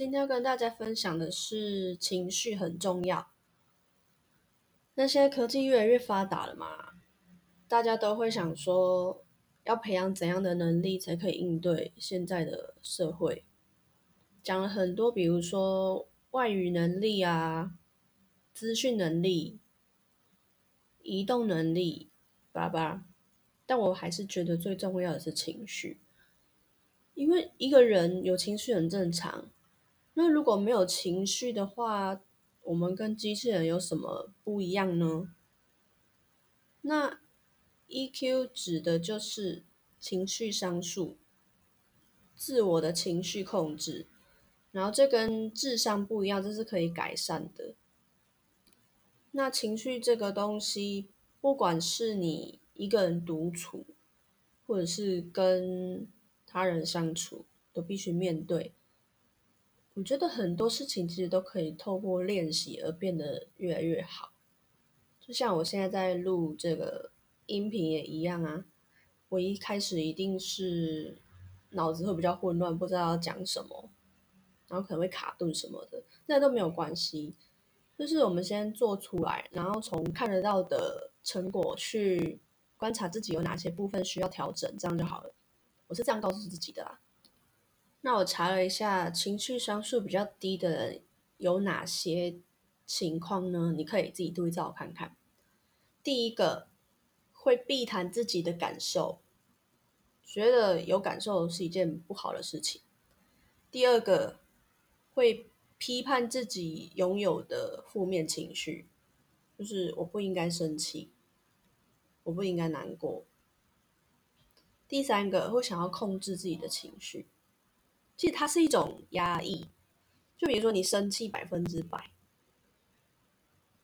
今天要跟大家分享的是情绪很重要。那现在科技越来越发达了嘛，大家都会想说，要培养怎样的能力才可以应对现在的社会？讲了很多，比如说外语能力啊、资讯能力、移动能力，叭叭。但我还是觉得最重要的是情绪，因为一个人有情绪很正常。那如果没有情绪的话，我们跟机器人有什么不一样呢？那 EQ 指的就是情绪商数，自我的情绪控制。然后这跟智商不一样，这是可以改善的。那情绪这个东西，不管是你一个人独处，或者是跟他人相处，都必须面对。我觉得很多事情其实都可以透过练习而变得越来越好。就像我现在在录这个音频也一样啊，我一开始一定是脑子会比较混乱，不知道要讲什么，然后可能会卡顿什么的，那都没有关系。就是我们先做出来，然后从看得到的成果去观察自己有哪些部分需要调整，这样就好了。我是这样告诉自己的啦。那我查了一下，情绪商数比较低的人有哪些情况呢？你可以自己对照看看。第一个，会避谈自己的感受，觉得有感受是一件不好的事情。第二个，会批判自己拥有的负面情绪，就是我不应该生气，我不应该难过。第三个，会想要控制自己的情绪。其实它是一种压抑，就比如说你生气百分之百，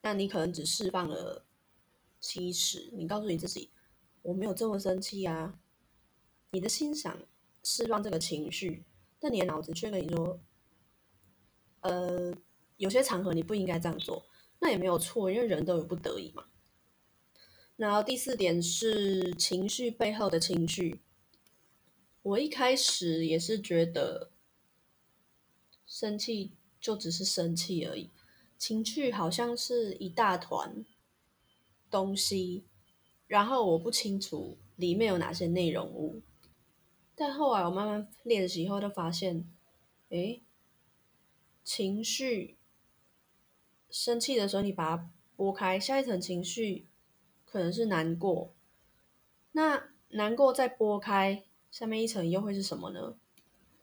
那你可能只释放了七十，你告诉你自己我没有这么生气啊，你的心想释放这个情绪，但你的脑子却跟你说，呃，有些场合你不应该这样做，那也没有错，因为人都有不得已嘛。然后第四点是情绪背后的情绪。我一开始也是觉得生气就只是生气而已，情绪好像是一大团东西，然后我不清楚里面有哪些内容物。但后来我慢慢练习以后，就发现，诶，情绪生气的时候，你把它拨开，下一层情绪可能是难过，那难过再拨开。下面一层又会是什么呢？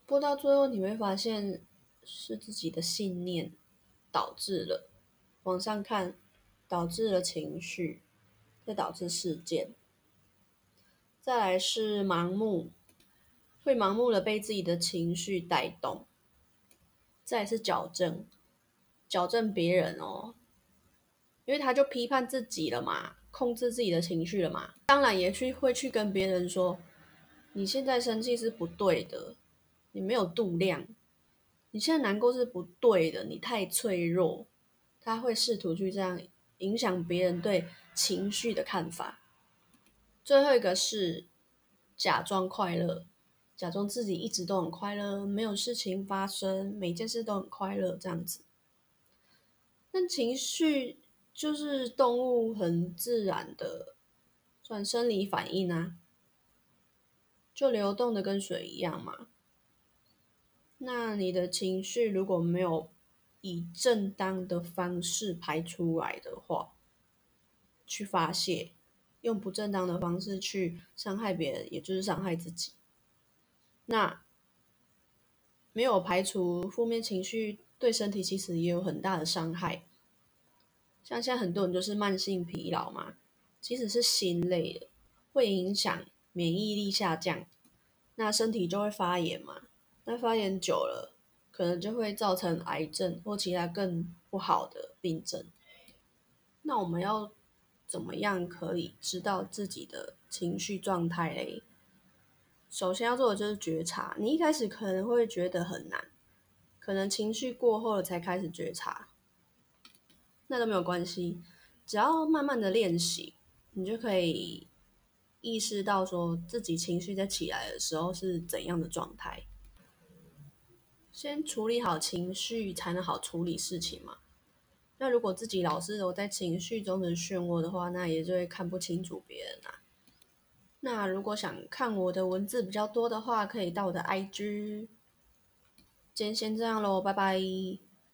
播到最后你会发现是自己的信念导致了往上看，导致了情绪，再导致事件。再来是盲目，会盲目的被自己的情绪带动。再来是矫正，矫正别人哦，因为他就批判自己了嘛，控制自己的情绪了嘛，当然也去会去跟别人说。你现在生气是不对的，你没有度量。你现在难过是不对的，你太脆弱。他会试图去这样影响别人对情绪的看法。最后一个是假装快乐，假装自己一直都很快乐，没有事情发生，每件事都很快乐这样子。但情绪就是动物很自然的，算生理反应啊。就流动的跟水一样嘛。那你的情绪如果没有以正当的方式排出来的话，去发泄，用不正当的方式去伤害别人，也就是伤害自己。那没有排除负面情绪，对身体其实也有很大的伤害。像现在很多人就是慢性疲劳嘛，即使是心累的，会影响。免疫力下降，那身体就会发炎嘛？那发炎久了，可能就会造成癌症或其他更不好的病症。那我们要怎么样可以知道自己的情绪状态嘞？首先要做的就是觉察。你一开始可能会觉得很难，可能情绪过后了才开始觉察，那都没有关系，只要慢慢的练习，你就可以。意识到说自己情绪在起来的时候是怎样的状态。先处理好情绪，才能好处理事情嘛。那如果自己老是都在情绪中的漩涡的话，那也就会看不清楚别人啊。那如果想看我的文字比较多的话，可以到我的 IG。今天先这样喽，拜拜。